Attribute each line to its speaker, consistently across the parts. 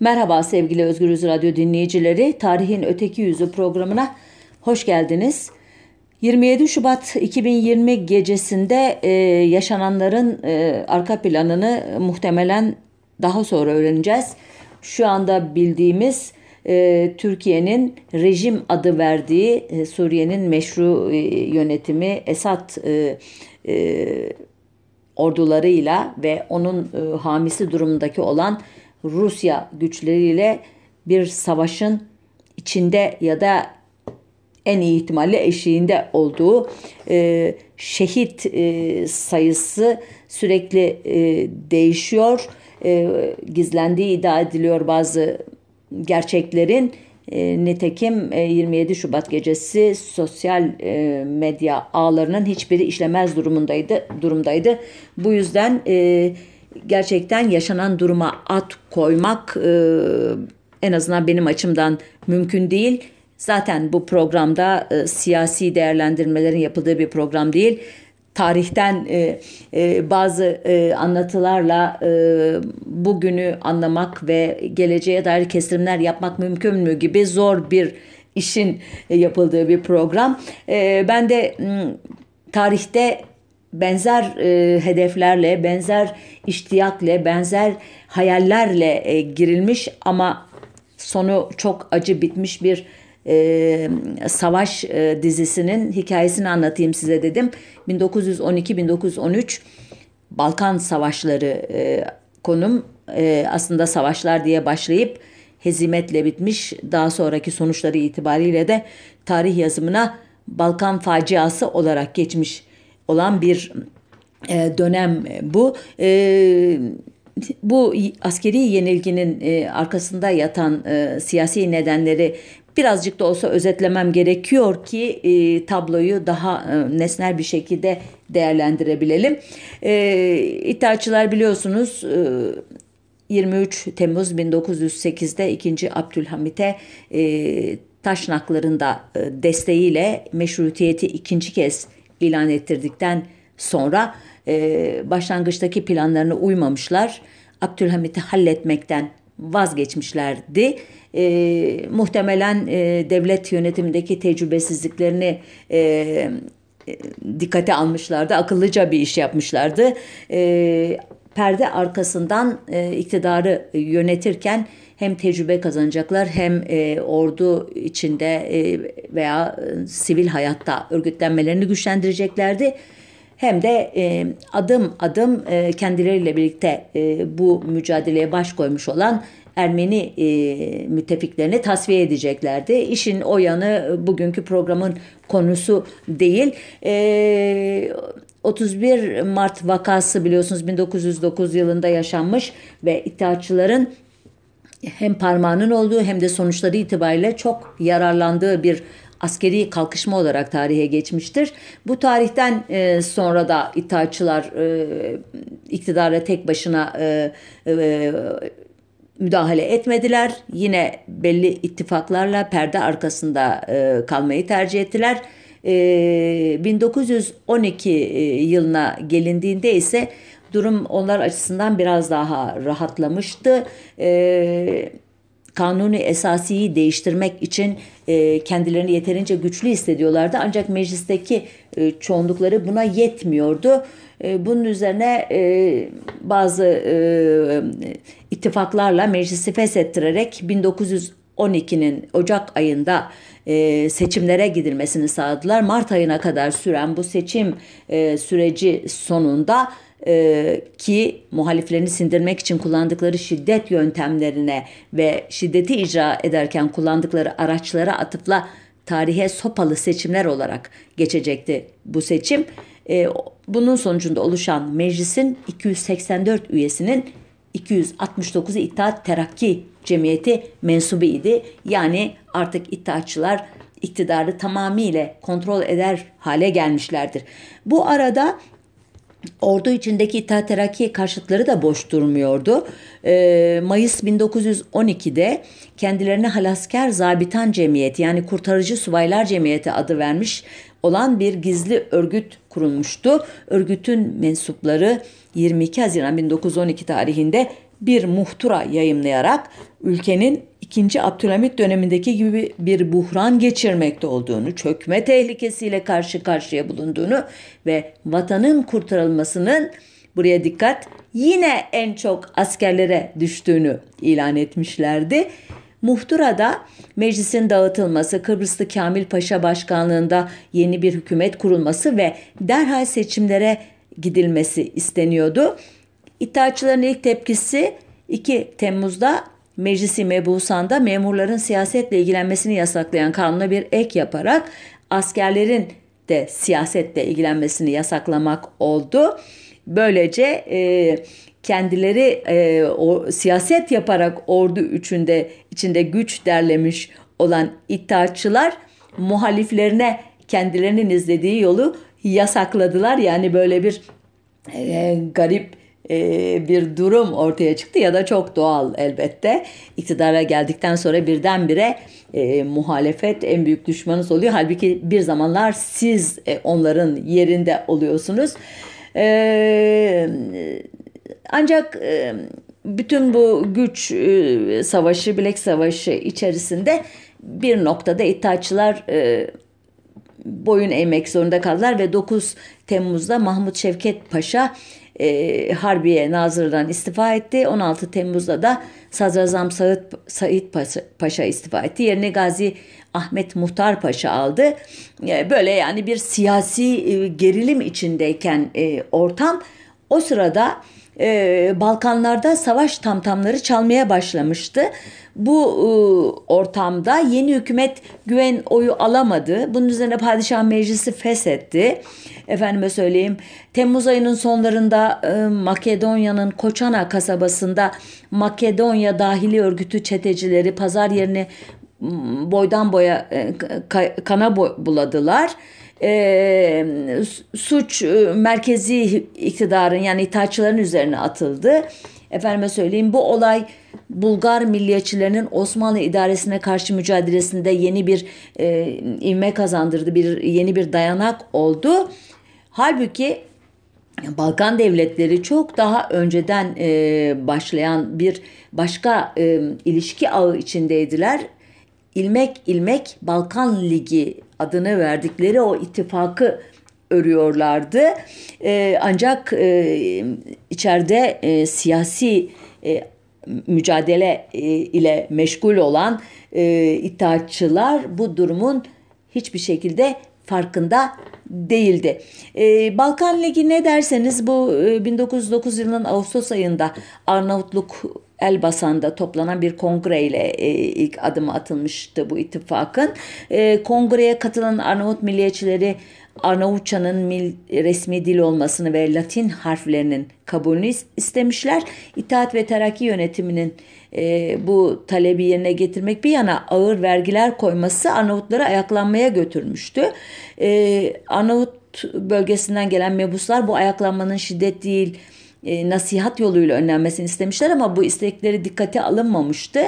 Speaker 1: Merhaba sevgili Özgürüz Radyo dinleyicileri. Tarihin Öteki Yüzü programına hoş geldiniz. 27 Şubat 2020 gecesinde e, yaşananların e, arka planını muhtemelen daha sonra öğreneceğiz. Şu anda bildiğimiz e, Türkiye'nin rejim adı verdiği e, Suriye'nin meşru e, yönetimi Esad e, e, ordularıyla ve onun e, hamisi durumundaki olan Rusya güçleriyle bir savaşın içinde ya da en iyi ihtimalle eşiğinde olduğu e, şehit e, sayısı sürekli e, değişiyor. E, gizlendiği iddia ediliyor bazı gerçeklerin. E, nitekim e, 27 Şubat gecesi sosyal e, medya ağlarının hiçbiri işlemez durumundaydı. durumdaydı. Bu yüzden e, gerçekten yaşanan duruma at koymak e, en azından benim açımdan mümkün değil. Zaten bu programda e, siyasi değerlendirmelerin yapıldığı bir program değil. Tarihten e, e, bazı e, anlatılarla e, bugünü anlamak ve geleceğe dair kestirimler yapmak mümkün mü gibi zor bir işin yapıldığı bir program. E, ben de tarihte benzer e, hedeflerle, benzer iştiyakle, benzer hayallerle e, girilmiş ama sonu çok acı bitmiş bir e, savaş e, dizisinin hikayesini anlatayım size dedim. 1912-1913 Balkan Savaşları e, konum e, aslında savaşlar diye başlayıp hezimetle bitmiş. Daha sonraki sonuçları itibariyle de tarih yazımına Balkan faciası olarak geçmiş olan bir e, dönem bu. E, bu askeri yenilginin e, arkasında yatan e, siyasi nedenleri birazcık da olsa özetlemem gerekiyor ki e, tabloyu daha e, nesnel bir şekilde değerlendirebilelim. E, İttihatçılar biliyorsunuz e, 23 Temmuz 1908'de 2. Abdülhamit'e e, Taşnaklarında e, desteğiyle meşrutiyeti ikinci kez ilan ettirdikten sonra e, başlangıçtaki planlarına uymamışlar. Abdülhamit'i halletmekten vazgeçmişlerdi. E, muhtemelen e, devlet yönetimindeki tecrübesizliklerini e, dikkate almışlardı. Akıllıca bir iş yapmışlardı. E, perde arkasından e, iktidarı yönetirken hem tecrübe kazanacaklar hem e, ordu içinde e, veya e, sivil hayatta örgütlenmelerini güçlendireceklerdi. Hem de e, adım adım e, kendileriyle birlikte e, bu mücadeleye baş koymuş olan Ermeni e, müttefiklerini tasfiye edeceklerdi. İşin o yanı bugünkü programın konusu değil. E, 31 Mart vakası biliyorsunuz 1909 yılında yaşanmış ve İttihatçıların hem parmağının olduğu hem de sonuçları itibariyle çok yararlandığı bir askeri kalkışma olarak tarihe geçmiştir. Bu tarihten e, sonra da İttihatçılar e, iktidara tek başına e, e, müdahale etmediler. Yine belli ittifaklarla perde arkasında e, kalmayı tercih ettiler. E, 1912 e, yılına gelindiğinde ise durum onlar açısından biraz daha rahatlamıştı. E, kanuni esasiyi değiştirmek için e, kendilerini yeterince güçlü hissediyorlardı. Ancak meclisteki e, çoğunlukları buna yetmiyordu. E, bunun üzerine e, bazı e, ittifaklarla meclisi feshettirerek 1912'nin Ocak ayında e, seçimlere gidilmesini sağladılar. Mart ayına kadar süren bu seçim e, süreci sonunda e, ki muhaliflerini sindirmek için kullandıkları şiddet yöntemlerine ve şiddeti icra ederken kullandıkları araçlara atıfla tarihe sopalı seçimler olarak geçecekti bu seçim. E, bunun sonucunda oluşan meclisin 284 üyesinin 269'u İttihat Terakki Cemiyeti mensubu idi. Yani artık İttihatçılar iktidarı tamamıyla kontrol eder hale gelmişlerdir. Bu arada Ordu içindeki İttihat Terakki karşıtları da boş durmuyordu. Ee, Mayıs 1912'de kendilerine Halasker Zabitan Cemiyeti yani Kurtarıcı Subaylar Cemiyeti adı vermiş olan bir gizli örgüt kurulmuştu. Örgütün mensupları 22 Haziran 1912 tarihinde bir muhtıra yayımlayarak ülkenin 2. Abdülhamit dönemindeki gibi bir buhran geçirmekte olduğunu, çökme tehlikesiyle karşı karşıya bulunduğunu ve vatanın kurtarılmasının buraya dikkat yine en çok askerlere düştüğünü ilan etmişlerdi. Muhtıra'da meclisin dağıtılması, Kıbrıslı Kamil Paşa başkanlığında yeni bir hükümet kurulması ve derhal seçimlere gidilmesi isteniyordu. İttihatçıların ilk tepkisi 2 Temmuz'da Meclisi Mebusan'da memurların siyasetle ilgilenmesini yasaklayan kanuna bir ek yaparak askerlerin de siyasetle ilgilenmesini yasaklamak oldu. Böylece e, kendileri e, o siyaset yaparak ordu üçünde içinde güç derlemiş olan iddiaçılar muhaliflerine kendilerinin izlediği yolu yasakladılar. Yani böyle bir e, garip bir durum ortaya çıktı ya da çok doğal elbette. İktidara geldikten sonra birdenbire e, muhalefet en büyük düşmanınız oluyor. Halbuki bir zamanlar siz e, onların yerinde oluyorsunuz. E, ancak e, bütün bu güç e, savaşı, bilek savaşı içerisinde bir noktada İttihatçılar e, boyun eğmek zorunda kaldılar ve 9 Temmuz'da Mahmut Şevket Paşa e, Harbiye Nazır'dan istifa etti. 16 Temmuz'da da Sadrazam Said, Said Paşa istifa etti. Yerine Gazi Ahmet Muhtar Paşa aldı. E, böyle yani bir siyasi e, gerilim içindeyken e, ortam o sırada e, Balkanlarda savaş tamtamları çalmaya başlamıştı. Bu e, ortamda yeni hükümet güven oyu alamadı. Bunun üzerine padişah meclisi feshetti. Efendime söyleyeyim Temmuz ayının sonlarında e, Makedonya'nın Koçana kasabasında Makedonya dahili örgütü çetecileri pazar yerini boydan boya e, kana buladılar e, suç merkezi iktidarın yani itaatçıların üzerine atıldı. Efendime söyleyeyim bu olay Bulgar milliyetçilerinin Osmanlı idaresine karşı mücadelesinde yeni bir e, ivme kazandırdı, bir yeni bir dayanak oldu. Halbuki Balkan devletleri çok daha önceden e, başlayan bir başka e, ilişki ağı içindeydiler. İlmek ilmek Balkan Ligi adını verdikleri o ittifakı örüyorlardı. E, ancak e, içeride e, siyasi e, mücadele e, ile meşgul olan e, itaatçılar bu durumun hiçbir şekilde farkında değildi. Ee, Balkan Ligi ne derseniz bu e, 1909 yılının Ağustos ayında Arnavutluk Elbasan'da toplanan bir kongre ile e, ilk adımı atılmıştı bu ittifakın. E, kongreye katılan Arnavut milliyetçileri Arnavutçanın mil, resmi dil olmasını ve Latin harflerinin kabulünü istemişler. İttihat ve Terakki yönetiminin e, bu talebi yerine getirmek bir yana ağır vergiler koyması Arnavutları ayaklanmaya götürmüştü. E, Arnavut bölgesinden gelen mebuslar bu ayaklanmanın şiddet değil e, nasihat yoluyla önlenmesini istemişler ama bu istekleri dikkate alınmamıştı.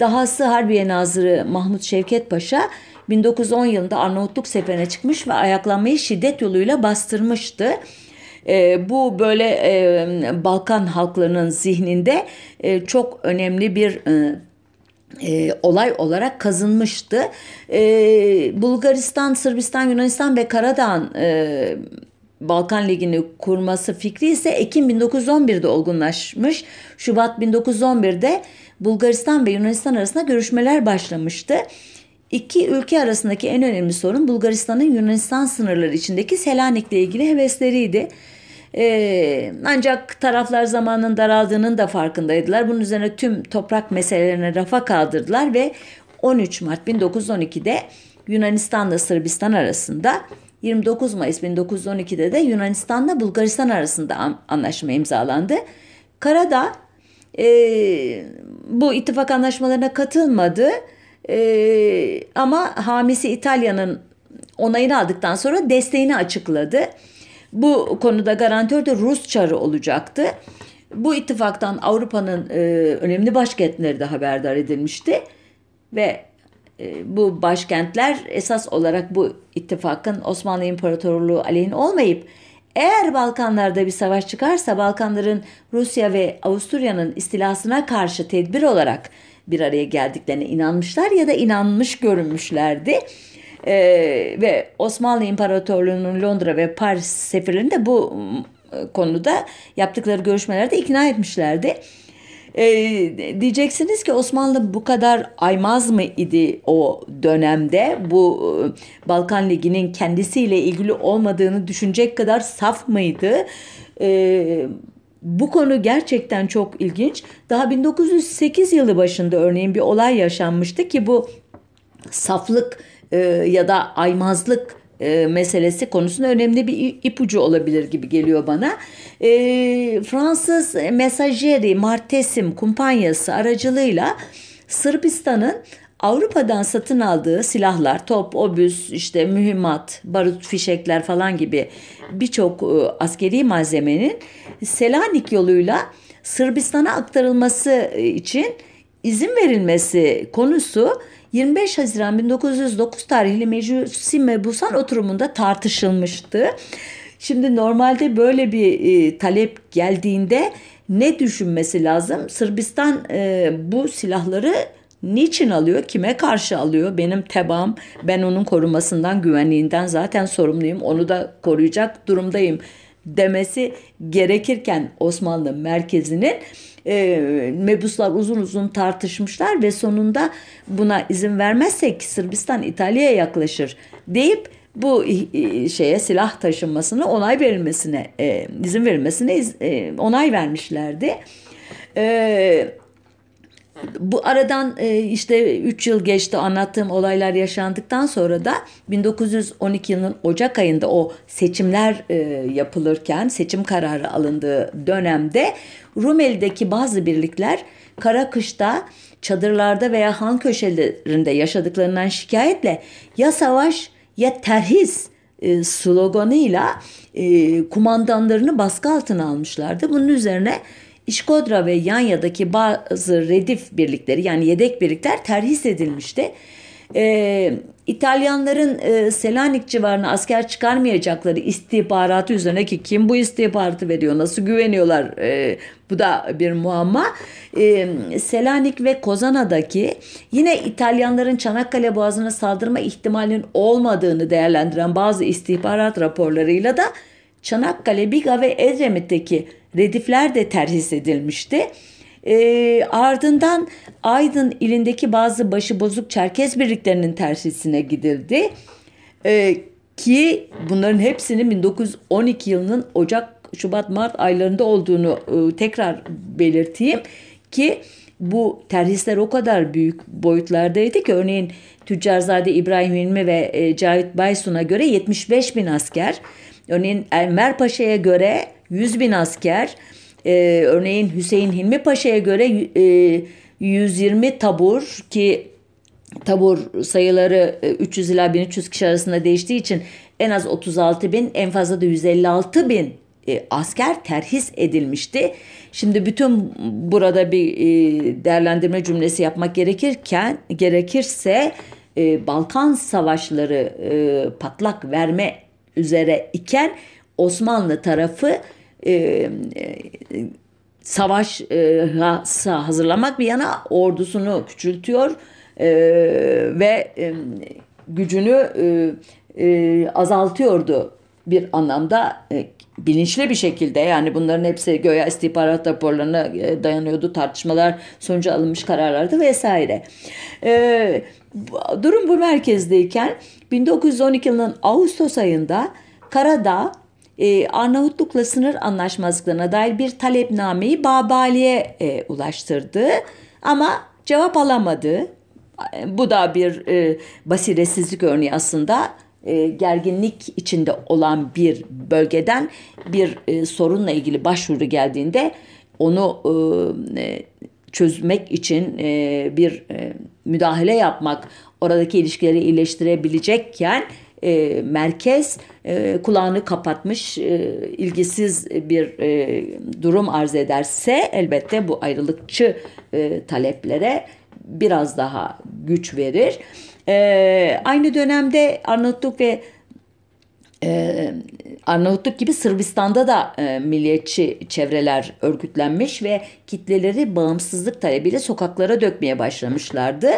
Speaker 1: Dahası Harbiye Nazırı Mahmut Şevket Paşa 1910 yılında Arnavutluk seferine çıkmış ve ayaklanmayı şiddet yoluyla bastırmıştı. E, bu böyle e, Balkan halklarının zihninde e, çok önemli bir e, e, olay olarak kazınmıştı. E, Bulgaristan, Sırbistan, Yunanistan ve Karadağ'ın e, Balkan Ligi'ni kurması fikri ise Ekim 1911'de olgunlaşmış. Şubat 1911'de Bulgaristan ve Yunanistan arasında görüşmeler başlamıştı. İki ülke arasındaki en önemli sorun Bulgaristan'ın Yunanistan sınırları içindeki Selanik'le ilgili hevesleriydi. Ee, ancak taraflar zamanın daraldığının da farkındaydılar. Bunun üzerine tüm toprak meselelerini rafa kaldırdılar ve 13 Mart 1912'de Yunanistan'la Sırbistan arasında 29 Mayıs 1912'de de Yunanistan'la Bulgaristan arasında anlaşma imzalandı. Karadağ e, bu ittifak anlaşmalarına katılmadı e, ama hamisi İtalya'nın onayını aldıktan sonra desteğini açıkladı. Bu konuda garantör de Rus çarı olacaktı. Bu ittifaktan Avrupa'nın e, önemli başkentleri de haberdar edilmişti ve bu başkentler esas olarak bu ittifakın Osmanlı İmparatorluğu aleyhine olmayıp Eğer Balkanlarda bir savaş çıkarsa Balkanların Rusya ve Avusturya'nın istilasına karşı tedbir olarak bir araya geldiklerine inanmışlar ya da inanmış görünmüşlerdi. Ee, ve Osmanlı İmparatorluğu'nun Londra ve Paris seferlerinde bu ıı, konuda yaptıkları görüşmelerde ikna etmişlerdi. Ee, diyeceksiniz ki Osmanlı bu kadar aymaz mı idi o dönemde? Bu e, Balkan Ligi'nin kendisiyle ilgili olmadığını düşünecek kadar saf mıydı? Ee, bu konu gerçekten çok ilginç. Daha 1908 yılı başında örneğin bir olay yaşanmıştı ki bu saflık e, ya da aymazlık e, meselesi konusunda önemli bir ipucu olabilir gibi geliyor bana. E, Fransız mesajeri Martesim kumpanyası aracılığıyla Sırbistan'ın Avrupa'dan satın aldığı silahlar, top, obüs, işte mühimmat, barut, fişekler falan gibi birçok e, askeri malzemenin Selanik yoluyla Sırbistan'a aktarılması için izin verilmesi konusu 25 Haziran 1909 tarihli Meclisi Mebusan oturumunda tartışılmıştı. Şimdi normalde böyle bir e, talep geldiğinde ne düşünmesi lazım? Sırbistan e, bu silahları niçin alıyor? Kime karşı alıyor? Benim tebam, ben onun korumasından, güvenliğinden zaten sorumluyum. Onu da koruyacak durumdayım demesi gerekirken Osmanlı merkezinin e, mebuslar uzun uzun tartışmışlar ve sonunda buna izin vermezsek Sırbistan İtalya'ya yaklaşır deyip bu şeye silah taşınmasını onay verilmesine e, izin verilmesine e, onay vermişlerdi. E, bu aradan e, işte 3 yıl geçti anlattığım olaylar yaşandıktan sonra da 1912 yılının Ocak ayında o seçimler e, yapılırken seçim kararı alındığı dönemde Rumeli'deki bazı birlikler kara kışta çadırlarda veya han köşelerinde yaşadıklarından şikayetle ya savaş ya terhis e, sloganıyla kumandanlarını baskı altına almışlardı. Bunun üzerine İşkodra ve Yanya'daki bazı redif birlikleri yani yedek birlikler terhis edilmişti. Ee, İtalyanların e, Selanik civarına asker çıkarmayacakları istihbaratı üzerine ki kim bu istihbaratı veriyor, nasıl güveniyorlar e, bu da bir muamma. E, Selanik ve Kozana'daki yine İtalyanların Çanakkale Boğazı'na saldırma ihtimalinin olmadığını değerlendiren bazı istihbarat raporlarıyla da Çanakkale, Biga ve Edremit'teki redifler de terhis edilmişti. E, ardından Aydın ilindeki bazı başıbozuk Çerkez birliklerinin terhisine gidildi. E, ki bunların hepsinin 1912 yılının Ocak, Şubat, Mart aylarında olduğunu e, tekrar belirteyim ki bu terhisler o kadar büyük boyutlardaydı ki örneğin Tüccarzade İbrahim Hilmi ve e, Cahit Baysun'a göre 75 bin asker, örneğin Enver Paşa'ya göre 100 bin asker, e, örneğin Hüseyin Hilmi Paşa'ya göre e, 120 tabur ki tabur sayıları 300 e, ila 1300 kişi arasında değiştiği için en az 36 bin en fazla da 156 bin e, asker terhis edilmişti. Şimdi bütün burada bir e, değerlendirme cümlesi yapmak gerekirken gerekirse e, Balkan savaşları e, patlak verme üzere iken Osmanlı tarafı e, e, savaş e, hazırlamak bir yana ordusunu küçültüyor e, ve e, gücünü e, e, azaltıyordu bir anlamda e, bilinçli bir şekilde yani bunların hepsi göya istihbarat raporlarına e, dayanıyordu tartışmalar sonucu alınmış kararlardı vesaire. E, durum bu merkezdeyken 1912 yılının Ağustos ayında Karadağ e, Arnavutluk'la sınır anlaşmazlıklarına dair bir talepnameyi Babali'ye e, ulaştırdı. Ama cevap alamadı. Bu da bir e, basiretsizlik örneği aslında. E, gerginlik içinde olan bir bölgeden bir e, sorunla ilgili başvuru geldiğinde onu e, e çözmek için e, bir e, müdahale yapmak, oradaki ilişkileri iyileştirebilecekken e, merkez e, kulağını kapatmış, e, ilgisiz bir e, durum arz ederse elbette bu ayrılıkçı e, taleplere biraz daha güç verir. E, aynı dönemde Arnavutluk ve e, Arnavutluk gibi Sırbistan'da da e, milliyetçi çevreler örgütlenmiş ve kitleleri bağımsızlık talebiyle sokaklara dökmeye başlamışlardı.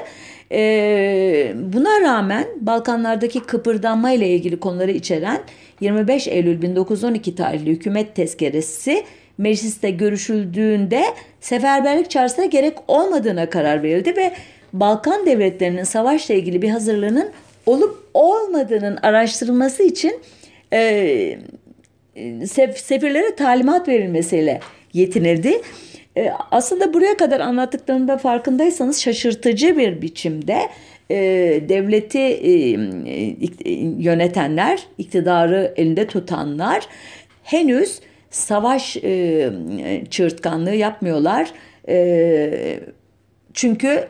Speaker 1: E, buna rağmen Balkanlardaki kıpırdanma ile ilgili konuları içeren 25 Eylül 1912 tarihli hükümet tezkeresi mecliste görüşüldüğünde seferberlik çağrısına gerek olmadığına karar verildi ve Balkan devletlerinin savaşla ilgili bir hazırlığının olup olmadığının araştırılması için e, sef, sefirlere talimat verilmesiyle yetinirdi. E, aslında buraya kadar anlattıklarımda farkındaysanız şaşırtıcı bir biçimde e, devleti e, e, yönetenler, iktidarı elinde tutanlar henüz savaş e, çığırtkanlığı yapmıyorlar. E, çünkü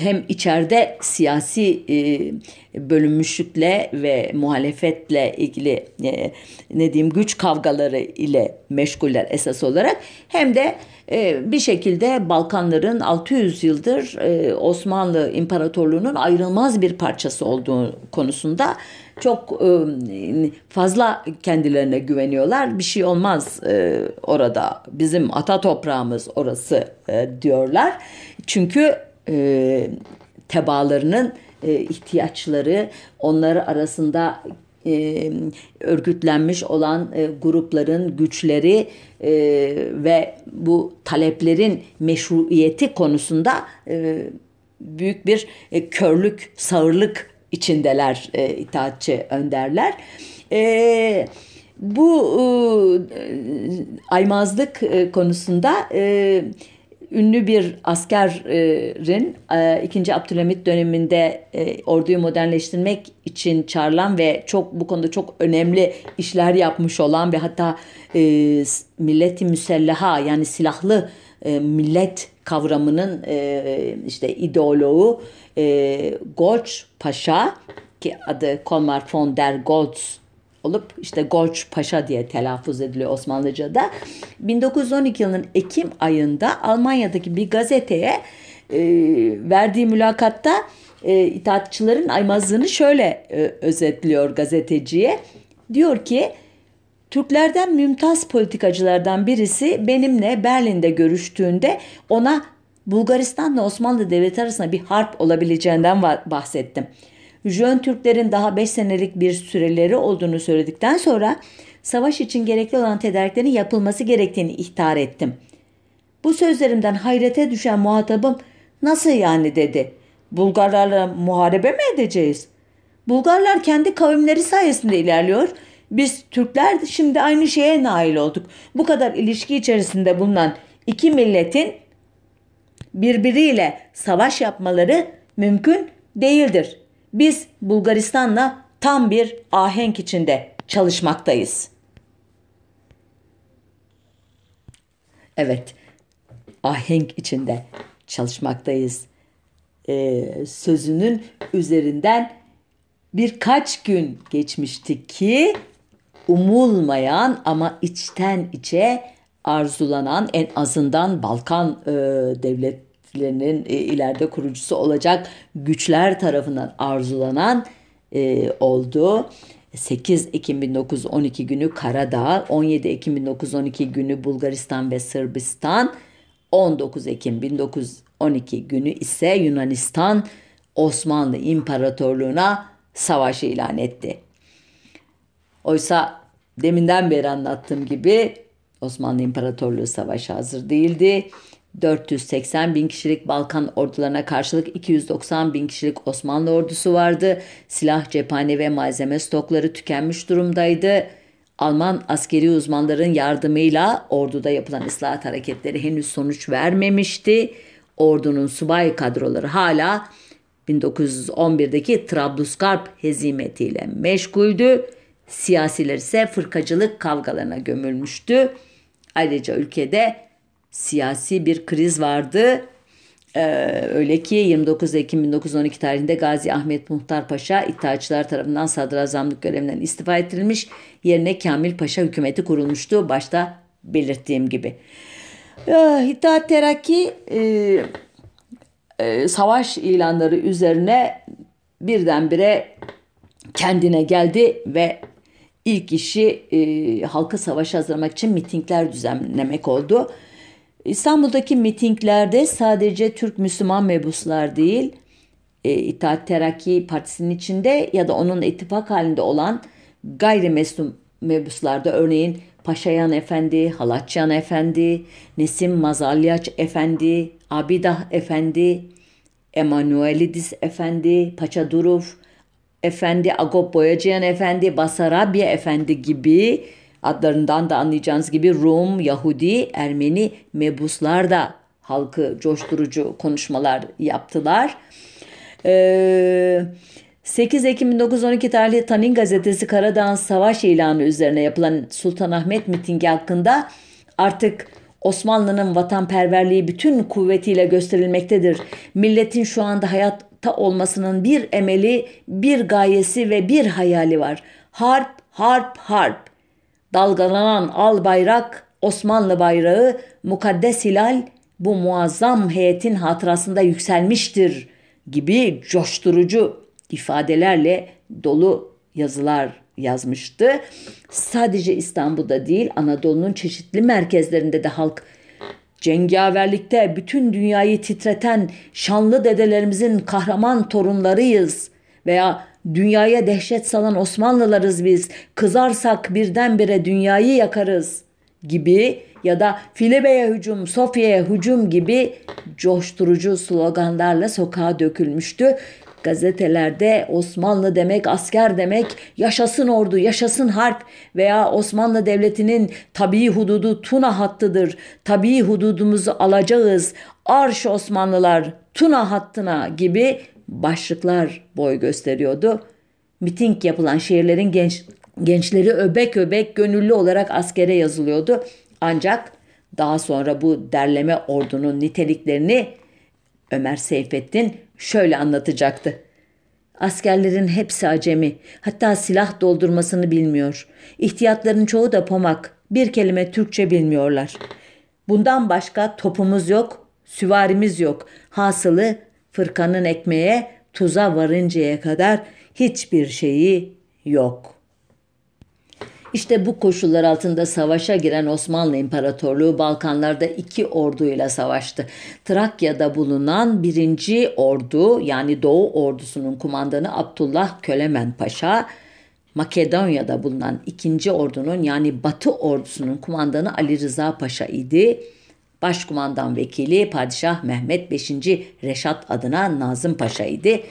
Speaker 1: hem içeride siyasi e, bölünmüşlükle ve muhalefetle ilgili e, ne diyeyim güç kavgaları ile meşguller esas olarak hem de e, bir şekilde Balkanların 600 yıldır Osmanlı İmparatorluğu'nun ayrılmaz bir parçası olduğu konusunda çok fazla kendilerine güveniyorlar. Bir şey olmaz orada. Bizim ata toprağımız orası diyorlar. Çünkü e, tebaalarının e, ihtiyaçları, onları arasında e, örgütlenmiş olan e, grupların güçleri e, ve bu taleplerin meşruiyeti konusunda e, büyük bir e, körlük, sağırlık içindeler e, itaatçı önderler. E, bu e, aymazlık e, konusunda e, ünlü bir askerin e, 2. Abdülhamit döneminde e, orduyu modernleştirmek için çağrılan ve çok bu konuda çok önemli işler yapmış olan ve hatta e, milleti müsellaha yani silahlı e, millet kavramının e, işte ideoloğu e, Golç Paşa ki adı Kolmar von der Goltz olup işte Golç Paşa diye telaffuz ediliyor Osmanlıca'da. 1912 yılının Ekim ayında Almanya'daki bir gazeteye e, verdiği mülakatta e, itaatçıların aymazlığını şöyle e, özetliyor gazeteciye. Diyor ki Türklerden mümtaz politikacılardan birisi benimle Berlin'de görüştüğünde ona Bulgaristan'la Osmanlı Devleti arasında bir harp olabileceğinden bahsettim. Jön Türklerin daha 5 senelik bir süreleri olduğunu söyledikten sonra savaş için gerekli olan tedariklerin yapılması gerektiğini ihtar ettim. Bu sözlerimden hayrete düşen muhatabım nasıl yani dedi. Bulgarlarla muharebe mi edeceğiz? Bulgarlar kendi kavimleri sayesinde ilerliyor. Biz Türkler şimdi aynı şeye nail olduk. Bu kadar ilişki içerisinde bulunan iki milletin birbiriyle savaş yapmaları mümkün değildir. Biz Bulgaristan'la tam bir ahenk içinde çalışmaktayız. Evet, ahenk içinde çalışmaktayız. Ee, sözünün üzerinden birkaç gün geçmişti ki umulmayan ama içten içe arzulanan en azından Balkan e, devlet devletlerinin e, ileride kurucusu olacak güçler tarafından arzulanan e, oldu. 8 Ekim 1912 günü Karadağ, 17 Ekim 1912 günü Bulgaristan ve Sırbistan, 19 Ekim 1912 günü ise Yunanistan Osmanlı İmparatorluğu'na savaş ilan etti. Oysa deminden beri anlattığım gibi Osmanlı İmparatorluğu savaşa hazır değildi. 480 bin kişilik Balkan ordularına karşılık 290 bin kişilik Osmanlı ordusu vardı. Silah, cephane ve malzeme stokları tükenmiş durumdaydı. Alman askeri uzmanların yardımıyla orduda yapılan ıslahat hareketleri henüz sonuç vermemişti. Ordunun subay kadroları hala 1911'deki Trablusgarp hezimetiyle meşguldü. Siyasiler ise fırkacılık kavgalarına gömülmüştü. Ayrıca ülkede siyasi bir kriz vardı. Ee, öyle ki 29 Ekim 1912 tarihinde Gazi Ahmet Muhtar Paşa İttihatçılar tarafından sadrazamlık görevinden istifa ettirilmiş. Yerine Kamil Paşa hükümeti kurulmuştu. Başta belirttiğim gibi. Ee, İttihat Terakki e, e, savaş ilanları üzerine birdenbire kendine geldi ve ilk işi e, halkı savaşa hazırlamak için mitingler düzenlemek oldu. İstanbul'daki mitinglerde sadece Türk Müslüman mebuslar değil, e, İttihat Terakki Partisi'nin içinde ya da onun ittifak halinde olan gayrimüslim mebuslarda örneğin Paşayan Efendi, Halatçıyan Efendi, Nesim Mazalyaç Efendi, Abidah Efendi, Emanuelidis Efendi, Paçaduruf Efendi, Agop Boyacıyan Efendi, Basarabya Efendi gibi adlarından da anlayacağınız gibi Rum, Yahudi, Ermeni mebuslar da halkı coşturucu konuşmalar yaptılar. Ee, 8 Ekim 1912 tarihli Tanin gazetesi Karadağ'ın savaş ilanı üzerine yapılan Sultanahmet mitingi hakkında artık Osmanlı'nın vatanperverliği bütün kuvvetiyle gösterilmektedir. Milletin şu anda hayatta olmasının bir emeli, bir gayesi ve bir hayali var. Harp, harp, harp. Dalgalanan al bayrak, Osmanlı bayrağı, mukaddes hilal bu muazzam heyetin hatırasında yükselmiştir gibi coşturucu ifadelerle dolu yazılar yazmıştı. Sadece İstanbul'da değil Anadolu'nun çeşitli merkezlerinde de halk cengaverlikte bütün dünyayı titreten şanlı dedelerimizin kahraman torunlarıyız veya dünyaya dehşet salan Osmanlılarız biz kızarsak birdenbire dünyayı yakarız gibi ya da Filebe'ye hücum, Sofya'ya hücum gibi coşturucu sloganlarla sokağa dökülmüştü gazetelerde Osmanlı demek asker demek yaşasın ordu yaşasın harp veya Osmanlı Devleti'nin tabii hududu Tuna hattıdır. Tabii hududumuzu alacağız. Arş Osmanlılar Tuna hattına gibi başlıklar boy gösteriyordu. Miting yapılan şehirlerin genç, gençleri öbek öbek gönüllü olarak askere yazılıyordu. Ancak daha sonra bu derleme ordunun niteliklerini Ömer Seyfettin şöyle anlatacaktı. Askerlerin hepsi acemi, hatta silah doldurmasını bilmiyor. İhtiyatların çoğu da pomak, bir kelime Türkçe bilmiyorlar. Bundan başka topumuz yok, süvarimiz yok. Hasılı fırkanın ekmeğe, tuza varıncaya kadar hiçbir şeyi yok.'' İşte bu koşullar altında savaşa giren Osmanlı İmparatorluğu Balkanlarda iki orduyla savaştı. Trakya'da bulunan birinci ordu yani Doğu ordusunun kumandanı Abdullah Kölemen Paşa, Makedonya'da bulunan ikinci ordunun yani Batı ordusunun kumandanı Ali Rıza Paşa idi. Başkumandan vekili Padişah Mehmet V. Reşat adına Nazım Paşa idi.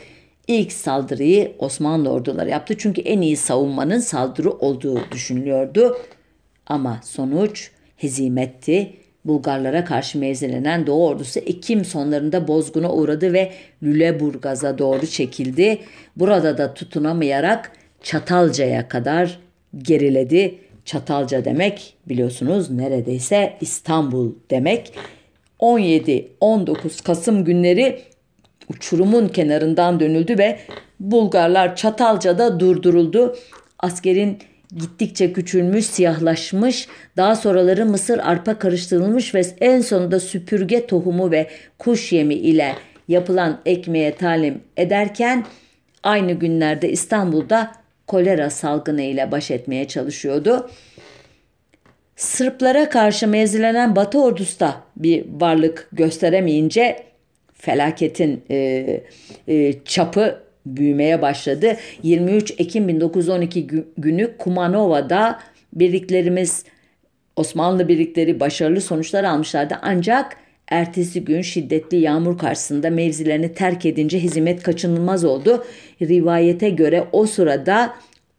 Speaker 1: İlk saldırıyı Osmanlı orduları yaptı çünkü en iyi savunmanın saldırı olduğu düşünülüyordu. Ama sonuç hezimetti. Bulgarlara karşı mevzilenen Doğu ordusu Ekim sonlarında bozguna uğradı ve Lüleburgaz'a doğru çekildi. Burada da tutunamayarak Çatalca'ya kadar geriledi. Çatalca demek biliyorsunuz neredeyse İstanbul demek. 17-19 Kasım günleri uçurumun kenarından dönüldü ve Bulgarlar Çatalca'da durduruldu. Askerin gittikçe küçülmüş, siyahlaşmış, daha sonraları mısır arpa karıştırılmış ve en sonunda süpürge tohumu ve kuş yemi ile yapılan ekmeğe talim ederken aynı günlerde İstanbul'da kolera salgını ile baş etmeye çalışıyordu. Sırplara karşı mezilenen Batı ordusu da bir varlık gösteremeyince felaketin e, e, çapı büyümeye başladı. 23 Ekim 1912 günü Kumanova'da birliklerimiz Osmanlı birlikleri başarılı sonuçlar almışlardı. Ancak ertesi gün şiddetli yağmur karşısında mevzilerini terk edince hizmet kaçınılmaz oldu. Rivayete göre o sırada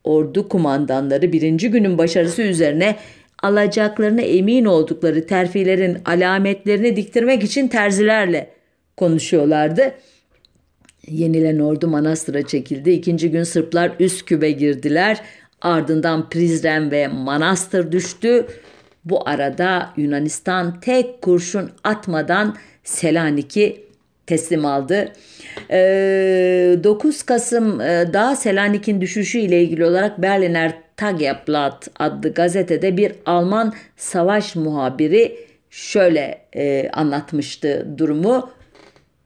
Speaker 1: ordu kumandanları birinci günün başarısı üzerine alacaklarına emin oldukları terfilerin alametlerini diktirmek için terzilerle konuşuyorlardı. Yenilen ordu Manastır'a çekildi. İkinci gün Sırplar Üsküp'e girdiler. Ardından Prizren ve Manastır düştü. Bu arada Yunanistan tek kurşun atmadan Selanik'i teslim aldı. 9 ee, Kasım e, daha Selanik'in düşüşü ile ilgili olarak Berliner Tageblatt adlı gazetede bir Alman savaş muhabiri şöyle e, anlatmıştı durumu.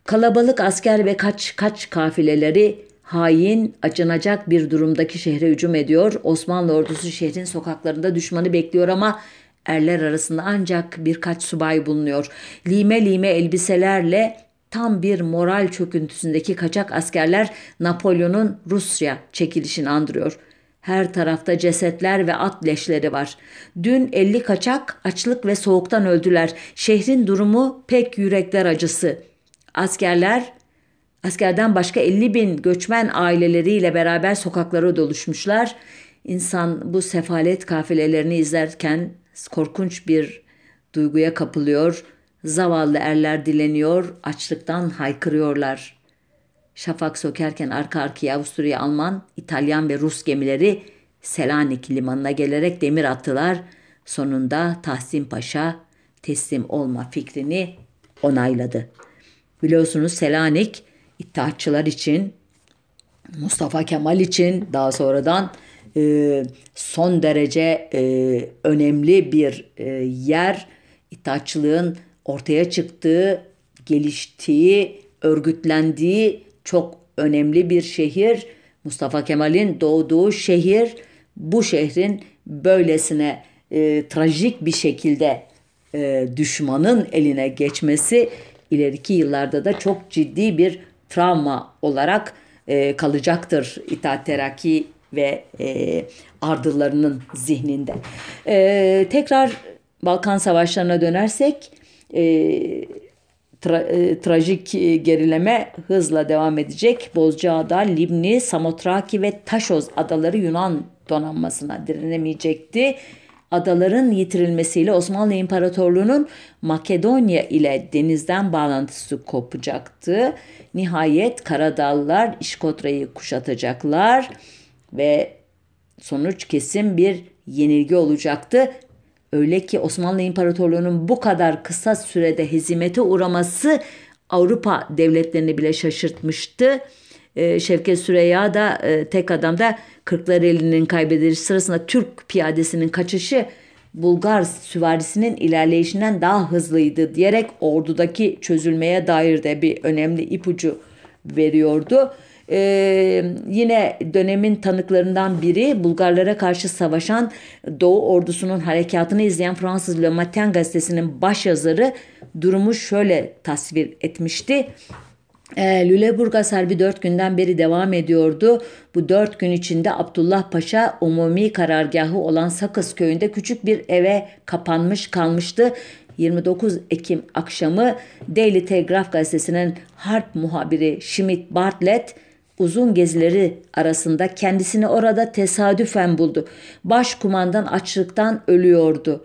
Speaker 1: Kalabalık asker ve kaç kaç kafileleri hain, acınacak bir durumdaki şehre hücum ediyor. Osmanlı ordusu şehrin sokaklarında düşmanı bekliyor ama erler arasında ancak birkaç subay bulunuyor. Lime lime elbiselerle tam bir moral çöküntüsündeki kaçak askerler Napolyon'un Rusya çekilişini andırıyor. Her tarafta cesetler ve at leşleri var. Dün 50 kaçak açlık ve soğuktan öldüler. Şehrin durumu pek yürekler acısı. Askerler Askerden başka 50 bin göçmen aileleriyle beraber sokaklara doluşmuşlar. İnsan bu sefalet kafilelerini izlerken korkunç bir duyguya kapılıyor. Zavallı erler dileniyor, açlıktan haykırıyorlar. Şafak sökerken arka arkaya Avusturya, Alman, İtalyan ve Rus gemileri Selanik limanına gelerek demir attılar. Sonunda Tahsin Paşa teslim olma fikrini onayladı. Biliyorsunuz Selanik İttihatçılar için, Mustafa Kemal için daha sonradan e, son derece e, önemli bir e, yer. İttihatçılığın ortaya çıktığı, geliştiği, örgütlendiği çok önemli bir şehir. Mustafa Kemal'in doğduğu şehir bu şehrin böylesine e, trajik bir şekilde e, düşmanın eline geçmesi ileriki yıllarda da çok ciddi bir travma olarak e, kalacaktır İttihat Terakki ve e, ardıllarının zihninde. E, tekrar Balkan Savaşları'na dönersek e, tra, e, trajik gerileme hızla devam edecek. Bozcaada, Libni, Samotraki ve Taşoz adaları Yunan donanmasına direnemeyecekti adaların yitirilmesiyle Osmanlı İmparatorluğu'nun Makedonya ile denizden bağlantısı kopacaktı. Nihayet Karadağlılar İşkotra'yı kuşatacaklar ve sonuç kesin bir yenilgi olacaktı. Öyle ki Osmanlı İmparatorluğu'nun bu kadar kısa sürede hezimete uğraması Avrupa devletlerini bile şaşırtmıştı. Ee, Şevket Süreyya da e, tek adamda Kırklareli'nin kaybedilişi sırasında Türk piyadesinin kaçışı Bulgar süvarisinin ilerleyişinden daha hızlıydı diyerek ordudaki çözülmeye dair de bir önemli ipucu veriyordu. Ee, yine dönemin tanıklarından biri Bulgarlara karşı savaşan Doğu ordusunun harekatını izleyen Fransız Le Matin gazetesinin başyazarı durumu şöyle tasvir etmişti. E, Lüleburgaz Harbi dört günden beri devam ediyordu. Bu dört gün içinde Abdullah Paşa umumi karargahı olan Sakız köyünde küçük bir eve kapanmış kalmıştı. 29 Ekim akşamı Daily Telegraph gazetesinin harp muhabiri Schmidt Bartlett uzun gezileri arasında kendisini orada tesadüfen buldu. Başkumandan açlıktan ölüyordu.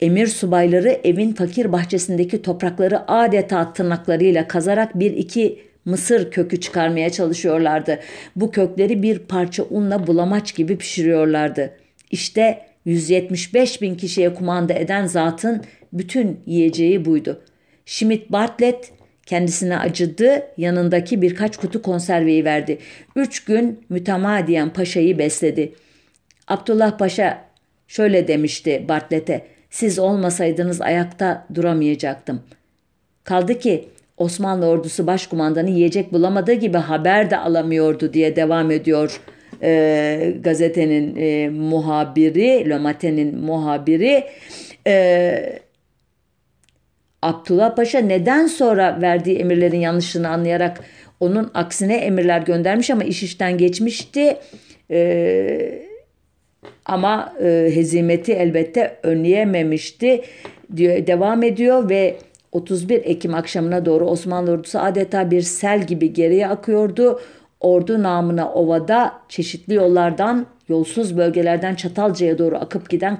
Speaker 1: Emir subayları evin fakir bahçesindeki toprakları adeta tırnaklarıyla kazarak bir iki mısır kökü çıkarmaya çalışıyorlardı. Bu kökleri bir parça unla bulamaç gibi pişiriyorlardı. İşte 175 bin kişiye kumanda eden zatın bütün yiyeceği buydu. Schmidt Bartlett kendisine acıdı, yanındaki birkaç kutu konserveyi verdi. Üç gün mütemadiyen paşayı besledi. Abdullah Paşa şöyle demişti Bartlett'e, siz olmasaydınız ayakta duramayacaktım. Kaldı ki Osmanlı ordusu başkumandanı yiyecek bulamadığı gibi haber de alamıyordu diye devam ediyor e, gazetenin e, muhabiri, Lömaten'in muhabiri. E, Abdullah Paşa neden sonra verdiği emirlerin yanlışlığını anlayarak onun aksine emirler göndermiş ama iş işten geçmişti. E, ama e, hezimeti elbette önleyememişti diyor, devam ediyor ve 31 Ekim akşamına doğru Osmanlı ordusu adeta bir sel gibi geriye akıyordu. Ordu namına ovada çeşitli yollardan, yolsuz bölgelerden Çatalca'ya doğru akıp giden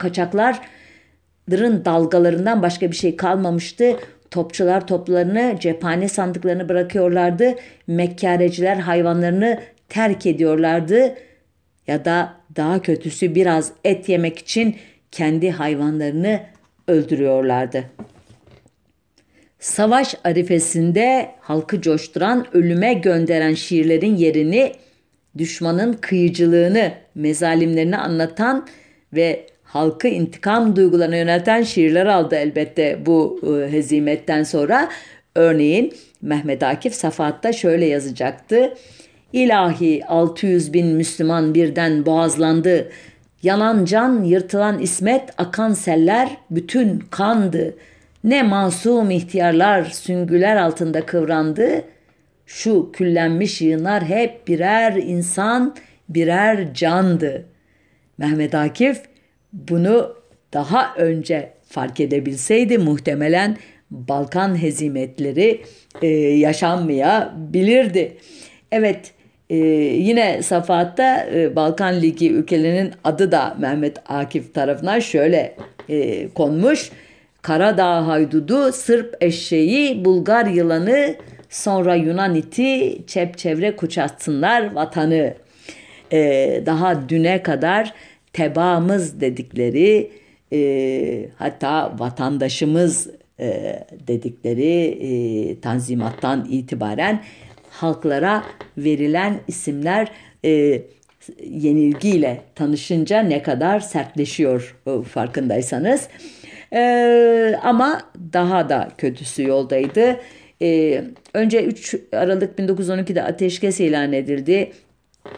Speaker 1: kaçakların dalgalarından başka bir şey kalmamıştı. Topçular toplarını, cephane sandıklarını bırakıyorlardı. Mekkareciler hayvanlarını terk ediyorlardı. Ya da daha kötüsü biraz et yemek için kendi hayvanlarını öldürüyorlardı. Savaş arifesinde halkı coşturan, ölüme gönderen şiirlerin yerini düşmanın kıyıcılığını, mezalimlerini anlatan ve halkı intikam duygularına yönelten şiirler aldı elbette bu e, hezimetten sonra. Örneğin Mehmet Akif Safahat'ta şöyle yazacaktı. İlahi 600 bin Müslüman birden boğazlandı. Yanan can, yırtılan ismet, akan seller bütün kandı. Ne masum ihtiyarlar süngüler altında kıvrandı. Şu küllenmiş yığınlar hep birer insan, birer candı. Mehmet Akif bunu daha önce fark edebilseydi muhtemelen Balkan hezimetleri e, yaşanmayabilirdi. Evet e, yine Safahat'ta e, Balkan Ligi ülkelerinin adı da Mehmet Akif tarafından şöyle e, konmuş. Karadağ haydudu, Sırp eşeği, Bulgar yılanı, sonra Yunan iti, çepçevre kuşatsınlar vatanı. E, daha düne kadar tebaamız dedikleri e, hatta vatandaşımız e, dedikleri e, tanzimattan itibaren halklara verilen isimler e, yenilgiyle tanışınca ne kadar sertleşiyor e, farkındaysanız. E, ama daha da kötüsü yoldaydı. E, önce 3 Aralık 1912'de ateşkes ilan edildi.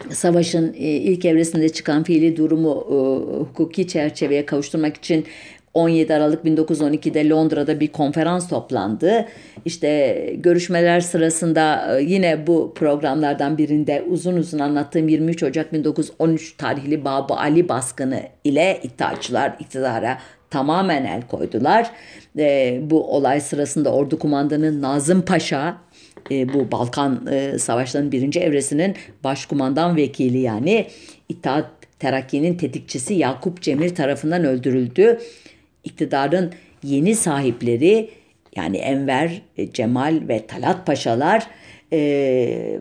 Speaker 1: Savaşın e, ilk evresinde çıkan fiili durumu e, hukuki çerçeveye kavuşturmak için 17 Aralık 1912'de Londra'da bir konferans toplandı. İşte görüşmeler sırasında e, yine bu programlardan birinde uzun uzun anlattığım 23 Ocak 1913 tarihli Babu Ali baskını ile iddiaçılar iktidara tamamen el koydular. E, bu olay sırasında ordu kumandanı Nazım Paşa e, bu Balkan e, savaşlarının birinci evresinin başkumandan vekili yani İttihat Terakki'nin tetikçisi Yakup Cemil tarafından öldürüldü iktidarın yeni sahipleri yani Enver, e, Cemal ve Talat Paşalar e,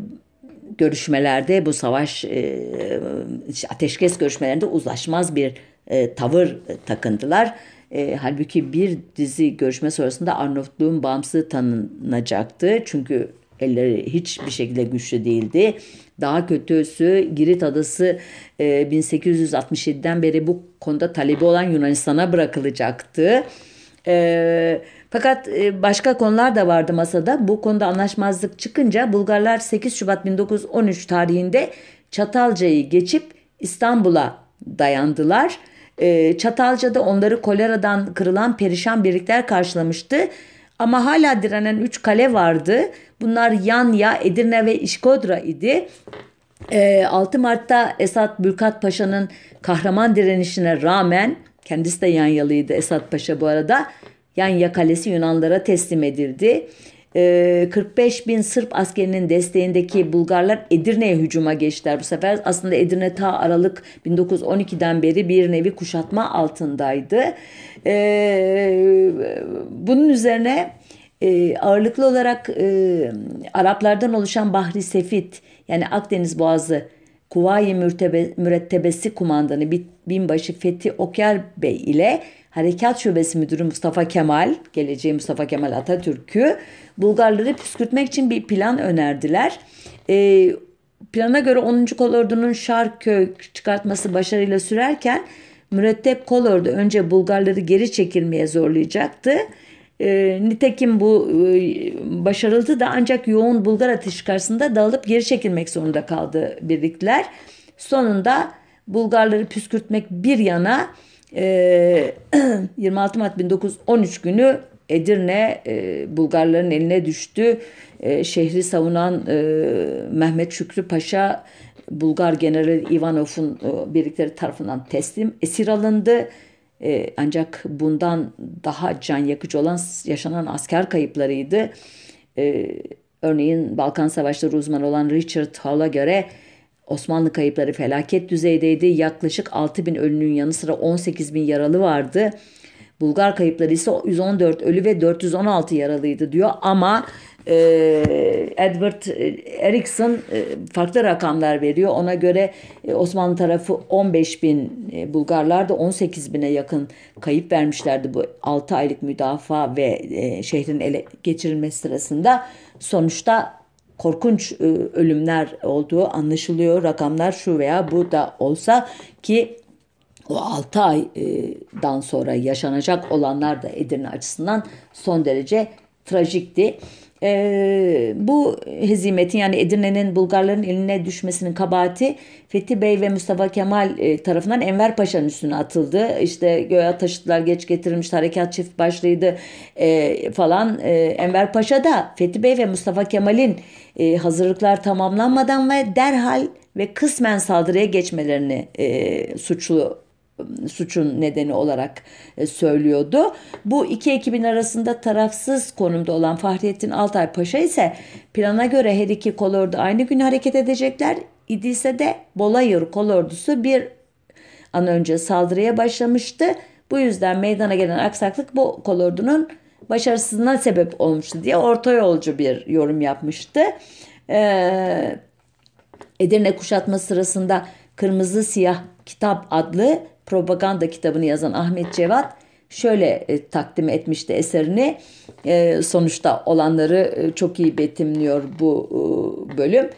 Speaker 1: görüşmelerde bu savaş e, ateşkes görüşmelerinde uzlaşmaz bir e, tavır e, takındılar. E, halbuki bir dizi görüşme sonrasında Arnavutluğun bağımsızlığı tanınacaktı. Çünkü elleri hiçbir şekilde güçlü değildi. Daha kötüsü Girit Adası e, 1867'den beri bu konuda talebi olan Yunanistan'a bırakılacaktı. E, fakat e, başka konular da vardı masada. Bu konuda anlaşmazlık çıkınca Bulgarlar 8 Şubat 1913 tarihinde Çatalca'yı geçip İstanbul'a dayandılar. E, Çatalca'da onları koleradan kırılan perişan birlikler karşılamıştı. Ama hala direnen 3 kale vardı. Bunlar Yanya, Edirne ve İşkodra idi. 6 ee, Mart'ta Esat Bülkat Paşa'nın kahraman direnişine rağmen kendisi de Yanyalıydı Esat Paşa bu arada. Yanya Kalesi Yunanlara teslim edildi. 45 ee, bin Sırp askerinin desteğindeki Bulgarlar Edirne'ye hücuma geçtiler bu sefer. Aslında Edirne ta Aralık 1912'den beri bir nevi kuşatma altındaydı. Ee, bunun üzerine e, ağırlıklı olarak e, Araplardan oluşan Bahri Sefit yani Akdeniz Boğazı Kuvayi Mürettebesi kumandanı binbaşı Fethi Okyar Bey ile Harekat Şubesi Müdürü Mustafa Kemal, geleceği Mustafa Kemal Atatürk'ü Bulgarları püskürtmek için bir plan önerdiler. E, plana göre 10. Kolordu'nun Şarköy çıkartması başarıyla sürerken Mürettep Kolordu önce Bulgarları geri çekilmeye zorlayacaktı. E, nitekim bu e, başarıldı da ancak yoğun Bulgar ateşi karşısında dağılıp geri çekilmek zorunda kaldı birlikler. Sonunda Bulgarları püskürtmek bir yana e, 26 Mart 1913 günü Edirne e, Bulgarların eline düştü. E, şehri savunan e, Mehmet Şükrü Paşa Bulgar General Ivanov'un birlikleri tarafından teslim esir alındı. Ancak bundan daha can yakıcı olan yaşanan asker kayıplarıydı. Örneğin Balkan Savaşları uzmanı olan Richard Hall'a göre Osmanlı kayıpları felaket düzeydeydi. Yaklaşık 6 bin ölünün yanı sıra 18 bin yaralı vardı. Bulgar kayıpları ise 114 ölü ve 416 yaralıydı diyor ama e, Edward Erikson e, farklı rakamlar veriyor. Ona göre e, Osmanlı tarafı 15 bin e, Bulgarlar da 18 bine yakın kayıp vermişlerdi bu 6 aylık müdafaa ve e, şehrin ele geçirilmesi sırasında. Sonuçta korkunç e, ölümler olduğu anlaşılıyor. Rakamlar şu veya bu da olsa ki o 6 aydan sonra yaşanacak olanlar da Edirne açısından son derece trajikti. e, bu hezimetin yani Edirne'nin Bulgarların eline düşmesinin kabahati Fethi Bey ve Mustafa Kemal e, tarafından Enver Paşa'nın üstüne atıldı. İşte göğe taşıtlar geç getirilmiş harekat çift başlıydı e, falan. E, Enver Paşa da Fethi Bey ve Mustafa Kemal'in e, hazırlıklar tamamlanmadan ve derhal ve kısmen saldırıya geçmelerini e, suçlu suçun nedeni olarak e, söylüyordu. Bu iki ekibin arasında tarafsız konumda olan Fahrettin Altay Paşa ise plana göre her iki kolordu aynı gün hareket edecekler. İdiyse de Bolayır kolordusu bir an önce saldırıya başlamıştı. Bu yüzden meydana gelen aksaklık bu kolordunun başarısızlığına sebep olmuştu diye orta yolcu bir yorum yapmıştı. Ee, Edirne kuşatma sırasında Kırmızı Siyah Kitap adlı propaganda kitabını yazan Ahmet Cevat şöyle e, takdim etmişti eserini. E, sonuçta olanları e, çok iyi betimliyor bu e, bölüm.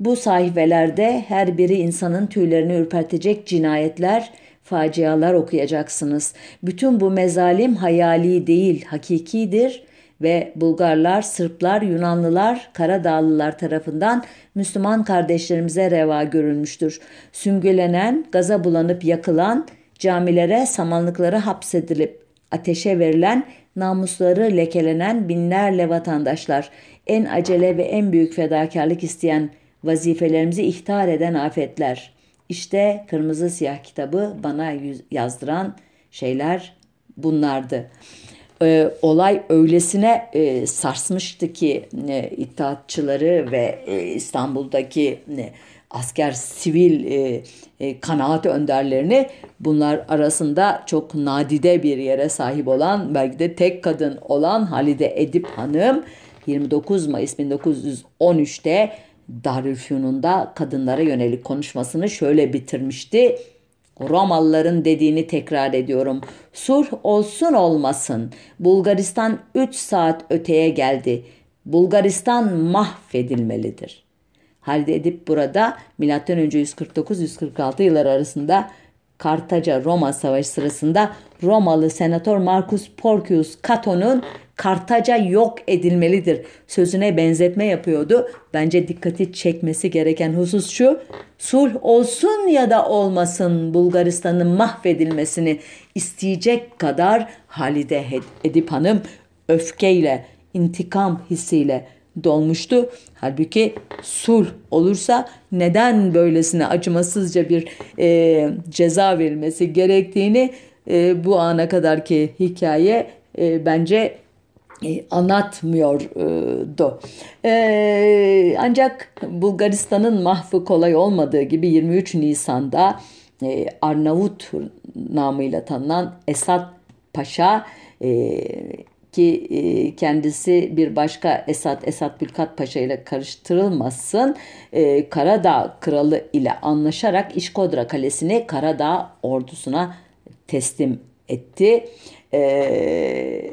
Speaker 1: Bu sayfelerde her biri insanın tüylerini ürpertecek cinayetler, facialar okuyacaksınız. Bütün bu mezalim hayali değil, hakikidir ve Bulgarlar, Sırplar, Yunanlılar, Karadağlılar tarafından Müslüman kardeşlerimize reva görülmüştür. Süngülenen, gaza bulanıp yakılan, camilere, samanlıklara hapsedilip ateşe verilen, namusları lekelenen binlerle vatandaşlar, en acele ve en büyük fedakarlık isteyen, vazifelerimizi ihtar eden afetler. İşte kırmızı siyah kitabı bana yazdıran şeyler bunlardı. Ee, olay öylesine e, sarsmıştı ki e, İttihatçıları ve e, İstanbul'daki e, asker, sivil e, e, kanaat önderlerini bunlar arasında çok nadide bir yere sahip olan belki de tek kadın olan Halide Edip Hanım 29 Mayıs 1913'te Darülfünun'da kadınlara yönelik konuşmasını şöyle bitirmişti. Romalıların dediğini tekrar ediyorum. Sulh olsun olmasın. Bulgaristan 3 saat öteye geldi. Bulgaristan mahvedilmelidir.'' Halide Edip burada M.Ö. 149-146 yıllar arasında Kartaca Roma Savaşı sırasında Romalı senatör Marcus Porcius Cato'nun Kartaca yok edilmelidir sözüne benzetme yapıyordu. Bence dikkati çekmesi gereken husus şu. Sulh olsun ya da olmasın Bulgaristan'ın mahvedilmesini isteyecek kadar Halide Edip Hanım öfkeyle, intikam hissiyle dolmuştu. Halbuki sulh olursa neden böylesine acımasızca bir e, ceza verilmesi gerektiğini e, bu ana kadarki hikaye e, bence anlatmıyordu. E, ancak Bulgaristan'ın mahvı kolay olmadığı gibi 23 Nisan'da e, Arnavut namıyla tanınan Esat Paşa e, ki e, kendisi bir başka Esat Esat Bülkat Paşa ile karıştırılmasın e, Karadağ kralı ile anlaşarak İşkodra Kalesi'ni Karadağ ordusuna teslim etti. E,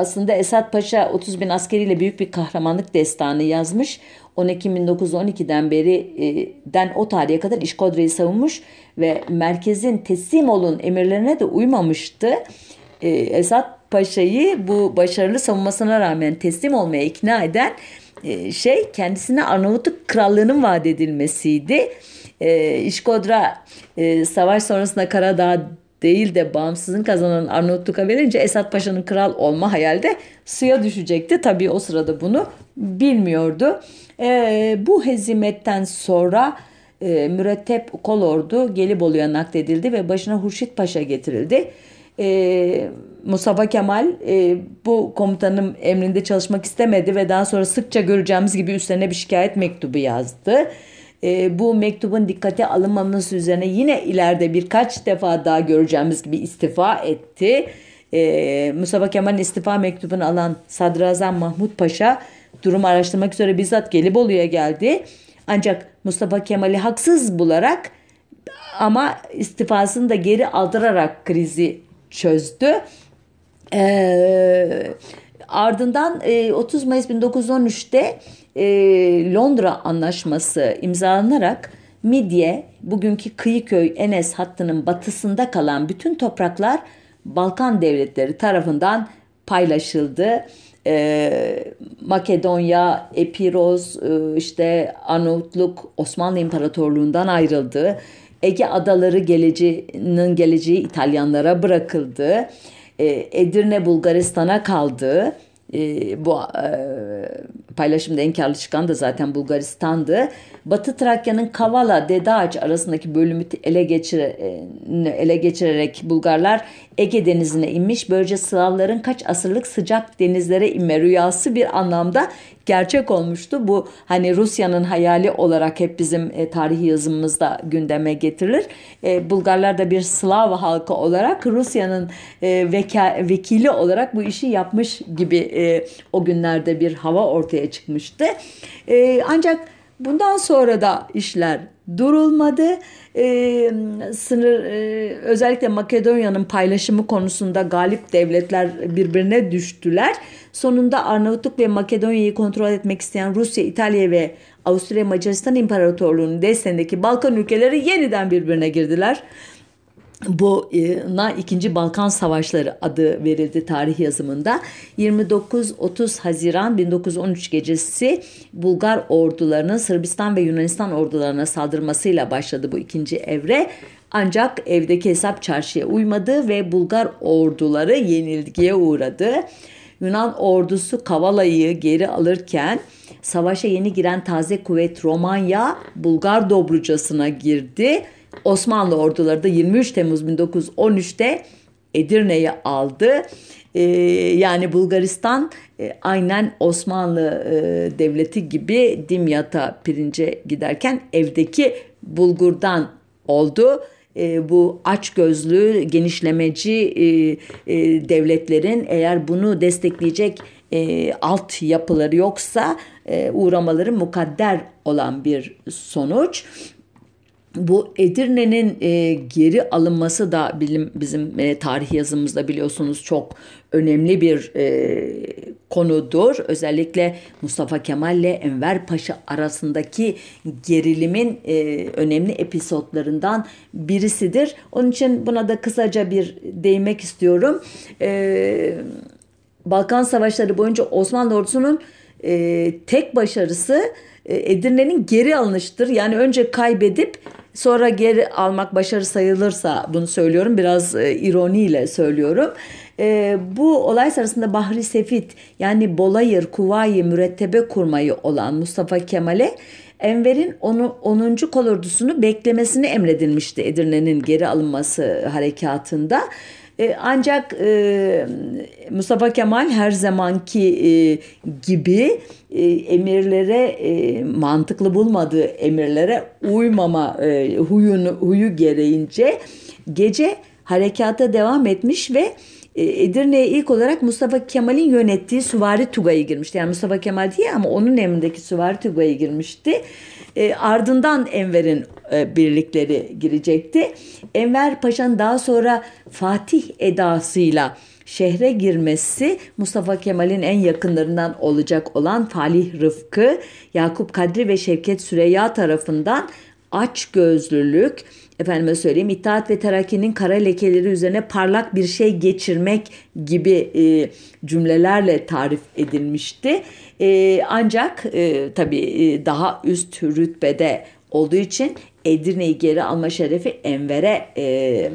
Speaker 1: aslında Esat Paşa 30 bin askeriyle büyük bir kahramanlık destanı yazmış. 10 Ekim 1912'den beri e, den o tarihe kadar İşkodra'yı savunmuş ve merkezin teslim olun emirlerine de uymamıştı. E, Esat Paşa'yı bu başarılı savunmasına rağmen teslim olmaya ikna eden e, şey kendisine Arnavutluk krallığının vaat edilmesiydi. E, İşkodra e, savaş sonrasında Karadağ değil de bağımsızlığını kazanan Arnavutluk'a verince Esat Paşa'nın kral olma hayali de suya düşecekti. Tabii o sırada bunu bilmiyordu. E, bu hezimetten sonra e, mürettep kolordu Gelibolu'ya nakledildi ve başına Hurşit Paşa getirildi e, Mustafa Kemal e, bu komutanın emrinde çalışmak istemedi ve daha sonra sıkça göreceğimiz gibi üstlerine bir şikayet mektubu yazdı. E, bu mektubun dikkate alınmaması üzerine yine ileride birkaç defa daha göreceğimiz gibi istifa etti. E, Mustafa Kemal'in istifa mektubunu alan Sadrazam Mahmut Paşa durumu araştırmak üzere bizzat Gelibolu'ya geldi. Ancak Mustafa Kemal'i haksız bularak ama istifasını da geri aldırarak krizi çözdü. Ee, ardından e, 30 Mayıs 1913'te e, Londra Anlaşması imzalanarak Midye, bugünkü Kıyıköy Enes hattının batısında kalan bütün topraklar Balkan devletleri tarafından paylaşıldı. e, Makedonya, Epiros, e, işte Arnavutluk Osmanlı İmparatorluğundan ayrıldı. Ege adaları geleceğinin geleceği İtalyanlara bırakıldı. E, Edirne Bulgaristan'a kaldı. E, bu e, paylaşımda en karlı çıkan da zaten Bulgaristan'dı. Batı Trakya'nın Kavala, Dedeağaç arasındaki bölümü ele, geçire, e, ele geçirerek Bulgarlar Ege Denizi'ne inmiş. Böylece Slavların kaç asırlık sıcak denizlere inme rüyası bir anlamda gerçek olmuştu. Bu hani Rusya'nın hayali olarak hep bizim e, tarihi yazımımızda gündeme getirilir. E, Bulgarlar da bir Slav halkı olarak Rusya'nın e, veka, vekili olarak bu işi yapmış gibi e, o günlerde bir hava ortaya çıkmıştı. E, ancak bundan sonra da işler durulmadı. Ee, sınır e, özellikle Makedonya'nın paylaşımı konusunda galip devletler birbirine düştüler. Sonunda Arnavutluk ve Makedonya'yı kontrol etmek isteyen Rusya, İtalya ve Avusturya Macaristan İmparatorluğu'nun desteğindeki Balkan ülkeleri yeniden birbirine girdiler. Buna ikinci Balkan Savaşları adı verildi tarih yazımında. 29-30 Haziran 1913 gecesi Bulgar ordularının Sırbistan ve Yunanistan ordularına saldırmasıyla başladı bu ikinci evre. Ancak evdeki hesap çarşıya uymadı ve Bulgar orduları yenilgiye uğradı. Yunan ordusu Kavala'yı geri alırken savaşa yeni giren taze kuvvet Romanya Bulgar Dobrucası'na girdi Osmanlı orduları da 23 Temmuz 1913'te Edirne'yi aldı. Ee, yani Bulgaristan e, aynen Osmanlı e, devleti gibi Dimyat'a pirince giderken evdeki bulgurdan oldu. E, bu aç gözlü genişlemeci e, e, devletlerin eğer bunu destekleyecek e, alt yapıları yoksa e, uğramaları mukadder olan bir sonuç bu Edirne'nin e, geri alınması da bilim, bizim e, tarih yazımızda biliyorsunuz çok önemli bir e, konudur. Özellikle Mustafa Kemal ile Enver Paşa arasındaki gerilimin e, önemli episodlarından birisidir. Onun için buna da kısaca bir değinmek istiyorum. E, Balkan Savaşları boyunca Osmanlı ordusunun e, tek başarısı e, Edirne'nin geri alınıştır. Yani önce kaybedip sonra geri almak başarı sayılırsa bunu söylüyorum. Biraz e, ironiyle söylüyorum. E, bu olay sırasında Bahri Sefit yani Bolayır, Kuvayi, Mürettebe kurmayı olan Mustafa Kemal'e Enver'in onu 10. kolordusunu beklemesini emredilmişti Edirne'nin geri alınması harekatında. E, ancak e, Mustafa Kemal her zamanki e, gibi emirlere mantıklı bulmadığı emirlere uymama huyunu huyu gereğince gece harekata devam etmiş ve Edirne'ye ilk olarak Mustafa Kemal'in yönettiği Süvari Tugay'ı girmişti. Yani Mustafa Kemal değil ama onun emrindeki Süvari Tugay'ı girmişti. E, ardından Enver'in e, birlikleri girecekti. Enver Paşa'nın daha sonra Fatih edasıyla şehre girmesi Mustafa Kemal'in en yakınlarından olacak olan Falih Rıfkı, Yakup Kadri ve Şevket Süreyya tarafından aç gözlülük, efendime söyleyeyim İttihat ve Terakki'nin kara lekeleri üzerine parlak bir şey geçirmek gibi e, cümlelerle tarif edilmişti. E, ancak e, tabii e, daha üst rütbede olduğu için Edirne'yi geri alma şerefi Enver'e e,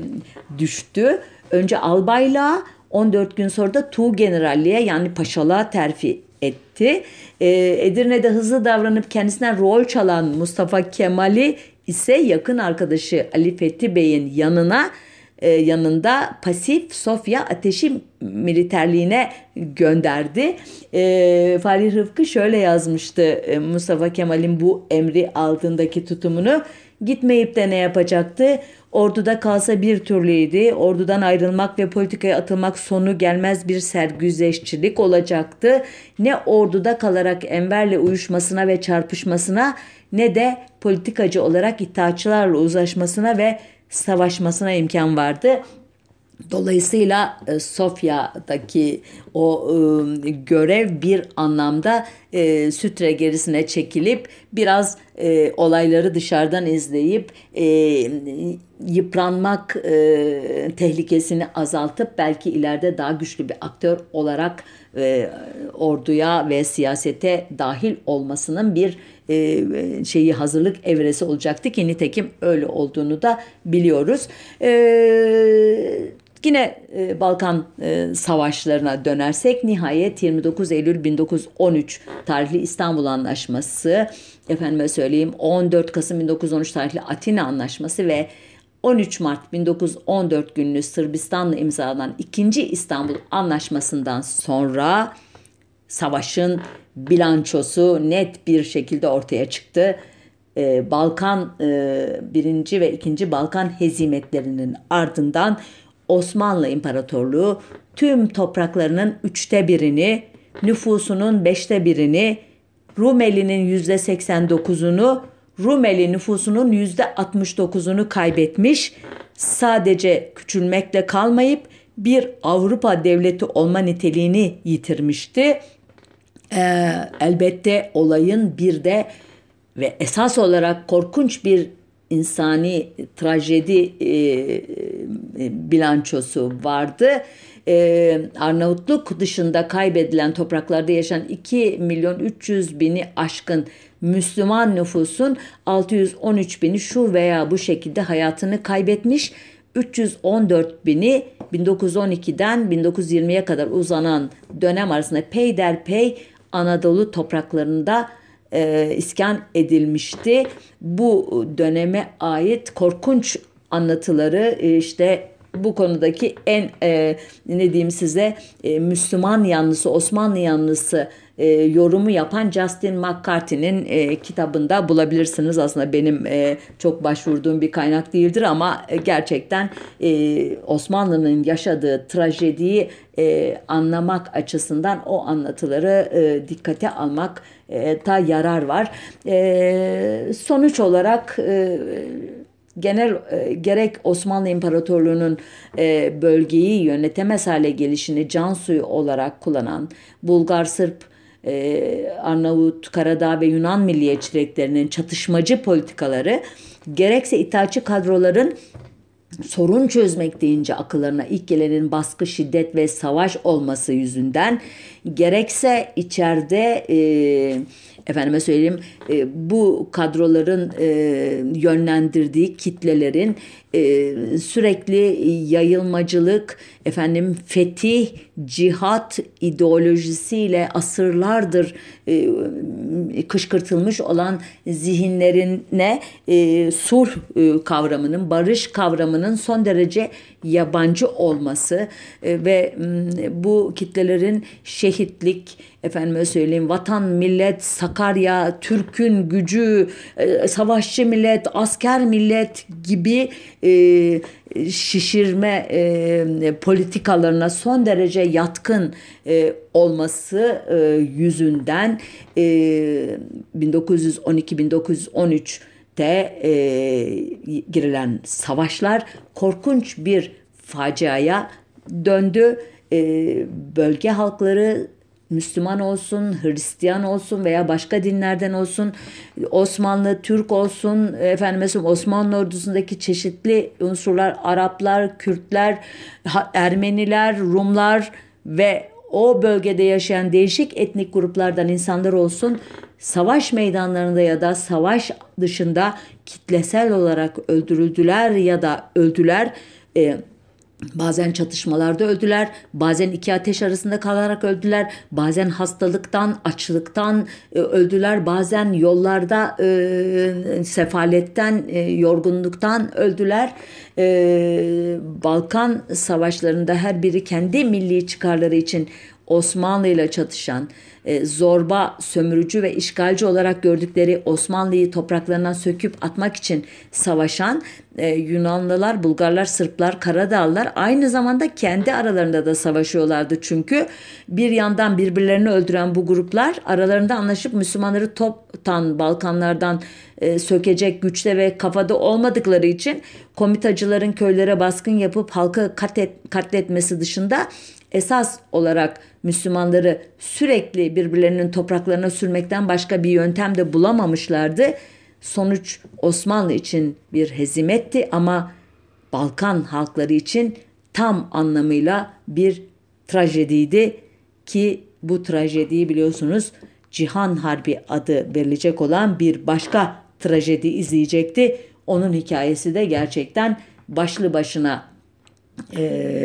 Speaker 1: düştü. Önce albayla 14 gün sonra da Tuğ Generalliğe yani paşalığa terfi etti. E, Edirne'de hızlı davranıp kendisinden rol çalan Mustafa Kemal'i ise yakın arkadaşı Ali Fethi Bey'in yanına e, yanında pasif Sofya ateşi militerliğine gönderdi. E, Fahri Rıfkı şöyle yazmıştı e, Mustafa Kemal'in bu emri altındaki tutumunu. Gitmeyip de ne yapacaktı? Orduda kalsa bir türlüydü. Ordudan ayrılmak ve politikaya atılmak sonu gelmez bir sergüzeşçilik olacaktı. Ne orduda kalarak Enver'le uyuşmasına ve çarpışmasına ne de politikacı olarak itaatçılarla uzlaşmasına ve savaşmasına imkan vardı. Dolayısıyla e, Sofya'daki o e, görev bir anlamda e, sütre gerisine çekilip biraz e, olayları dışarıdan izleyip e, yıpranmak e, tehlikesini azaltıp belki ileride daha güçlü bir aktör olarak e, orduya ve siyasete dahil olmasının bir e, şeyi hazırlık evresi olacaktı ki nitekim öyle olduğunu da biliyoruz. E, Yine e, Balkan e, savaşlarına dönersek nihayet 29 Eylül 1913 tarihli İstanbul Anlaşması, efendime söyleyeyim 14 Kasım 1913 tarihli Atina Anlaşması ve 13 Mart 1914 günlü Sırbistan'la imzalanan 2. İstanbul Anlaşması'ndan sonra savaşın bilançosu net bir şekilde ortaya çıktı. Ee, Balkan e, birinci ve ikinci Balkan hezimetlerinin ardından Osmanlı İmparatorluğu tüm topraklarının üçte birini, nüfusunun beşte birini, Rumeli'nin yüzde 89'unu, Rumeli nüfusunun yüzde 69'unu kaybetmiş. Sadece küçülmekle kalmayıp bir Avrupa devleti olma niteliğini yitirmişti. Ee, elbette olayın bir de ve esas olarak korkunç bir insani trajedi e, e, bilançosu vardı. Ee, Arnavutluk dışında kaybedilen topraklarda yaşayan 2 milyon 300 bini aşkın Müslüman nüfusun 613 bini şu veya bu şekilde hayatını kaybetmiş. 314 bini 1912'den 1920'ye kadar uzanan dönem arasında peyderpey Anadolu topraklarında e, iskan edilmişti. Bu döneme ait korkunç anlatıları e, işte bu konudaki en e, ne diyeyim size e, Müslüman yanlısı Osmanlı yanlısı e, yorumu yapan Justin McCarthy'nin e, kitabında bulabilirsiniz. Aslında benim e, çok başvurduğum bir kaynak değildir ama e, gerçekten e, Osmanlı'nın yaşadığı trajediyi e, anlamak açısından o anlatıları e, dikkate almak e, yarar var. E, sonuç olarak e, genel e, gerek Osmanlı İmparatorluğu'nun e, bölgeyi yönetemez hale gelişini can suyu olarak kullanan Bulgar Sırp e, Arnavut, Karadağ ve Yunan milliyetçiliklerinin çatışmacı politikaları gerekse itaatçı kadroların sorun çözmek deyince akıllarına ilk gelenin baskı, şiddet ve savaş olması yüzünden gerekse içeride e, efendime söyleyeyim e, bu kadroların e, yönlendirdiği kitlelerin e, sürekli yayılmacılık, efendim fetih, cihat ideolojisiyle asırlardır e, kışkırtılmış olan zihinlerine e, sulh e, kavramının, barış kavramının son derece yabancı olması e, ve bu kitlelerin şehitlik, efendime söyleyeyim vatan, millet, Sakarya, Türk'ün gücü, e, savaşçı millet, asker millet gibi e, şişirme e, politikalarına son derece yatkın e, olması e, yüzünden e, 1912-1913'te e, girilen savaşlar korkunç bir faciaya döndü. E, bölge halkları Müslüman olsun, Hristiyan olsun veya başka dinlerden olsun, Osmanlı, Türk olsun, efendim mesela Osmanlı ordusundaki çeşitli unsurlar, Araplar, Kürtler, Ermeniler, Rumlar ve o bölgede yaşayan değişik etnik gruplardan insanlar olsun, savaş meydanlarında ya da savaş dışında kitlesel olarak öldürüldüler ya da öldüler. E, Bazen çatışmalarda öldüler, bazen iki ateş arasında kalarak öldüler, bazen hastalıktan, açlıktan e, öldüler, bazen yollarda e, sefaletten, e, yorgunluktan öldüler. E, Balkan savaşlarında her biri kendi milli çıkarları için Osmanlı ile çatışan, e, zorba, sömürücü ve işgalci olarak gördükleri Osmanlı'yı topraklarından söküp atmak için savaşan e, Yunanlılar, Bulgarlar, Sırplar, Karadağlılar aynı zamanda kendi aralarında da savaşıyorlardı. Çünkü bir yandan birbirlerini öldüren bu gruplar aralarında anlaşıp Müslümanları toptan Balkanlardan e, sökecek güçte ve kafada olmadıkları için komitacıların köylere baskın yapıp halkı katlet, katletmesi dışında esas olarak Müslümanları sürekli birbirlerinin topraklarına sürmekten başka bir yöntem de bulamamışlardı. Sonuç Osmanlı için bir hezimetti ama Balkan halkları için tam anlamıyla bir trajediydi ki bu trajediyi biliyorsunuz Cihan Harbi adı verilecek olan bir başka trajedi izleyecekti. Onun hikayesi de gerçekten başlı başına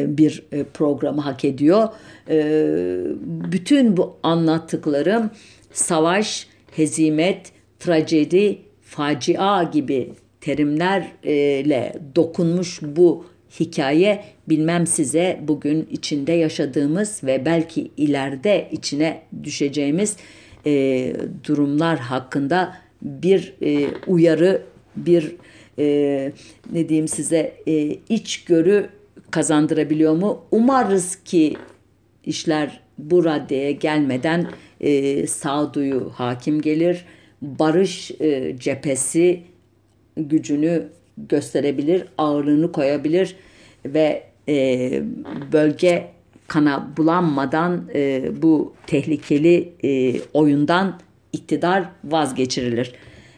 Speaker 1: bir e, programı hak ediyor. E, bütün bu anlattıklarım savaş, hezimet, trajedi, facia gibi terimlerle dokunmuş bu hikaye bilmem size bugün içinde yaşadığımız ve belki ileride içine düşeceğimiz e, durumlar hakkında bir e, uyarı, bir e, ne diyeyim size e, içgörü kazandırabiliyor mu? Umarız ki işler bu raddeye gelmeden e, sağduyu hakim gelir. Barış e, cephesi gücünü gösterebilir, ağırlığını koyabilir ve e, bölge kana bulanmadan e, bu tehlikeli e, oyundan iktidar vazgeçirilir.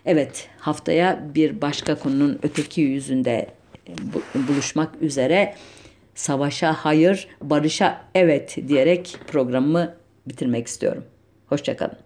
Speaker 1: Evet haftaya bir başka konunun öteki yüzünde buluşmak üzere savaşa hayır, barışa evet diyerek programımı bitirmek istiyorum. Hoşçakalın.